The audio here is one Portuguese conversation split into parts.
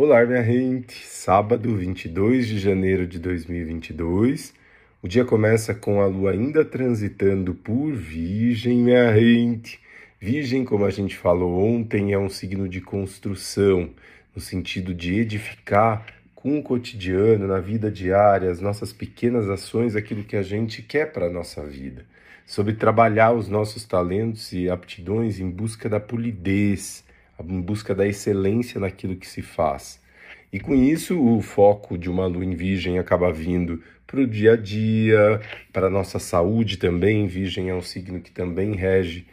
Olá, minha gente! Sábado, 22 de janeiro de 2022. O dia começa com a lua ainda transitando por Virgem, minha gente. Virgem, como a gente falou ontem, é um signo de construção, no sentido de edificar com o cotidiano, na vida diária, as nossas pequenas ações, aquilo que a gente quer para a nossa vida. Sobre trabalhar os nossos talentos e aptidões em busca da polidez em busca da excelência naquilo que se faz. E com isso, o foco de uma lua em virgem acaba vindo para o dia a dia, para a nossa saúde também. Virgem é um signo que também rege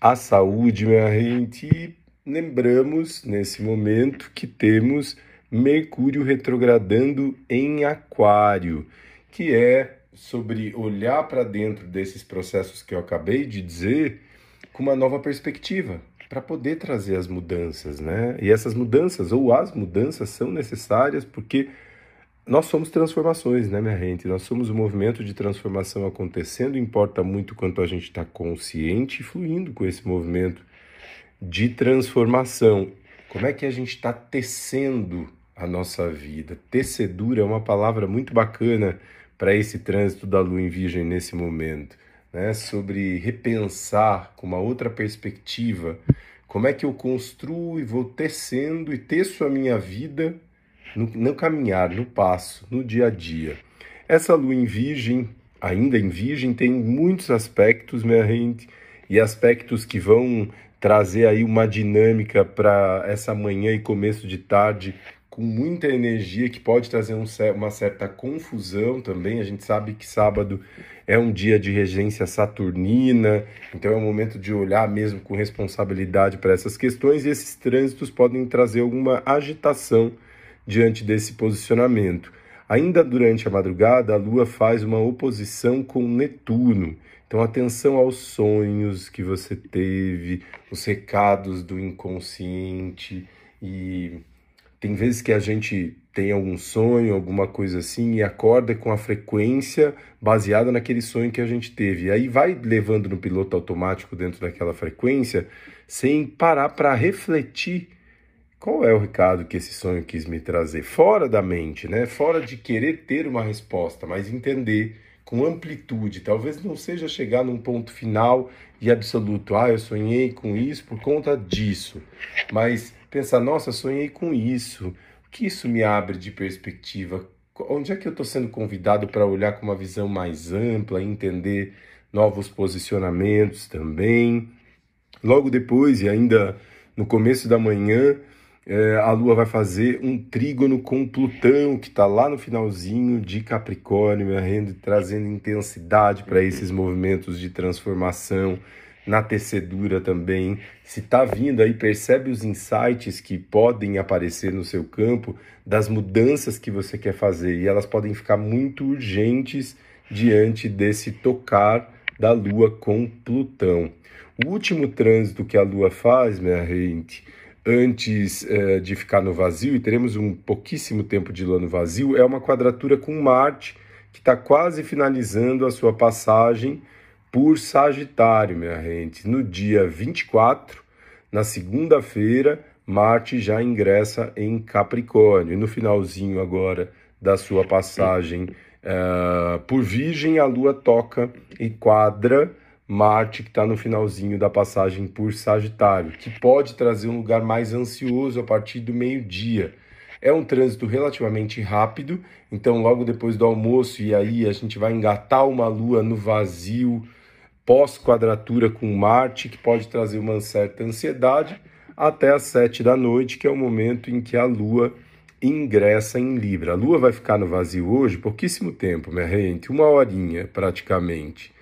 a saúde, minha gente. Lembramos nesse momento que temos Mercúrio retrogradando em Aquário, que é sobre olhar para dentro desses processos que eu acabei de dizer com uma nova perspectiva, para poder trazer as mudanças, né? E essas mudanças, ou as mudanças, são necessárias porque nós somos transformações, né, minha gente? Nós somos um movimento de transformação acontecendo, importa muito quanto a gente está consciente e fluindo com esse movimento de transformação. Como é que a gente está tecendo a nossa vida? Tecedura é uma palavra muito bacana para esse trânsito da lua em virgem nesse momento né, sobre repensar com uma outra perspectiva como é que eu construo e vou tecendo e teço a minha vida no, no caminhar, no passo, no dia a dia. Essa lua em virgem, ainda em virgem, tem muitos aspectos, minha gente, e aspectos que vão trazer aí uma dinâmica para essa manhã e começo de tarde com muita energia que pode trazer um, uma certa confusão também. A gente sabe que sábado é um dia de regência saturnina, então é um momento de olhar mesmo com responsabilidade para essas questões e esses trânsitos podem trazer alguma agitação diante desse posicionamento. Ainda durante a madrugada, a Lua faz uma oposição com Netuno. Então, atenção aos sonhos que você teve, os recados do inconsciente e tem vezes que a gente tem algum sonho, alguma coisa assim, e acorda com a frequência baseada naquele sonho que a gente teve. E aí vai levando no piloto automático dentro daquela frequência, sem parar para refletir qual é o recado que esse sonho quis me trazer. Fora da mente, né? Fora de querer ter uma resposta, mas entender com amplitude. Talvez não seja chegar num ponto final e absoluto. Ah, eu sonhei com isso por conta disso. Mas pensar, nossa, sonhei com isso. O que isso me abre de perspectiva? Onde é que eu estou sendo convidado para olhar com uma visão mais ampla, entender novos posicionamentos também? Logo depois, e ainda no começo da manhã, é, a Lua vai fazer um trígono com Plutão, que está lá no finalzinho de Capricórnio, trazendo intensidade para esses movimentos de transformação na tecedura também. Se está vindo aí, percebe os insights que podem aparecer no seu campo das mudanças que você quer fazer e elas podem ficar muito urgentes diante desse tocar da Lua com Plutão. O último trânsito que a Lua faz, minha gente, antes eh, de ficar no vazio, e teremos um pouquíssimo tempo de Lua no vazio, é uma quadratura com Marte, que está quase finalizando a sua passagem por Sagitário, minha gente. No dia 24, na segunda-feira, Marte já ingressa em Capricórnio. E no finalzinho agora da sua passagem uh, por Virgem, a Lua toca e quadra Marte, que está no finalzinho da passagem por Sagitário, que pode trazer um lugar mais ansioso a partir do meio-dia. É um trânsito relativamente rápido, então logo depois do almoço, e aí a gente vai engatar uma lua no vazio, pós-quadratura com Marte, que pode trazer uma certa ansiedade, até às sete da noite, que é o momento em que a Lua ingressa em Libra. A Lua vai ficar no vazio hoje pouquíssimo tempo, minha gente, uma horinha praticamente.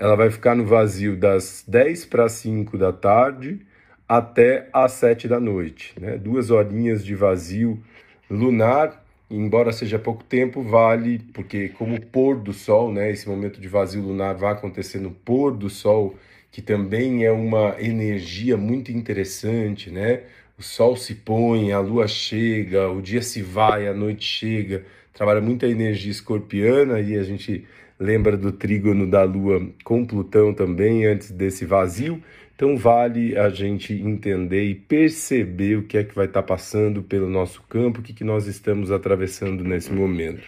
Ela vai ficar no vazio das 10 para 5 da tarde até às 7 da noite, né? Duas horinhas de vazio lunar embora seja pouco tempo, vale, porque como pôr do sol, né, esse momento de vazio lunar vai acontecer no pôr do sol, que também é uma energia muito interessante, né? O sol se põe, a lua chega, o dia se vai, a noite chega, trabalha muita energia escorpiana e a gente lembra do trígono da Lua com Plutão também, antes desse vazio. Então vale a gente entender e perceber o que é que vai estar passando pelo nosso campo, o que, que nós estamos atravessando nesse momento.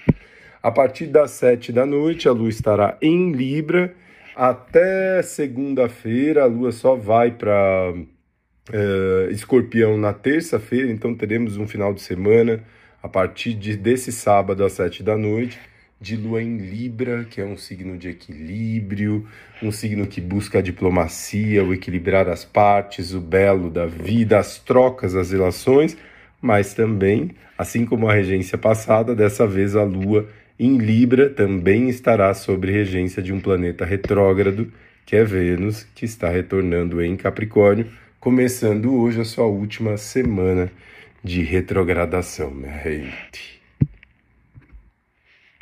A partir das sete da noite, a Lua estará em Libra. Até segunda-feira, a Lua só vai para uh, Escorpião na terça-feira, então teremos um final de semana a partir de, desse sábado às sete da noite de lua em Libra, que é um signo de equilíbrio, um signo que busca a diplomacia, o equilibrar as partes, o belo da vida, as trocas, as relações, mas também, assim como a regência passada, dessa vez a lua em Libra também estará sob regência de um planeta retrógrado, que é Vênus, que está retornando em Capricórnio, começando hoje a sua última semana de retrogradação, minha gente.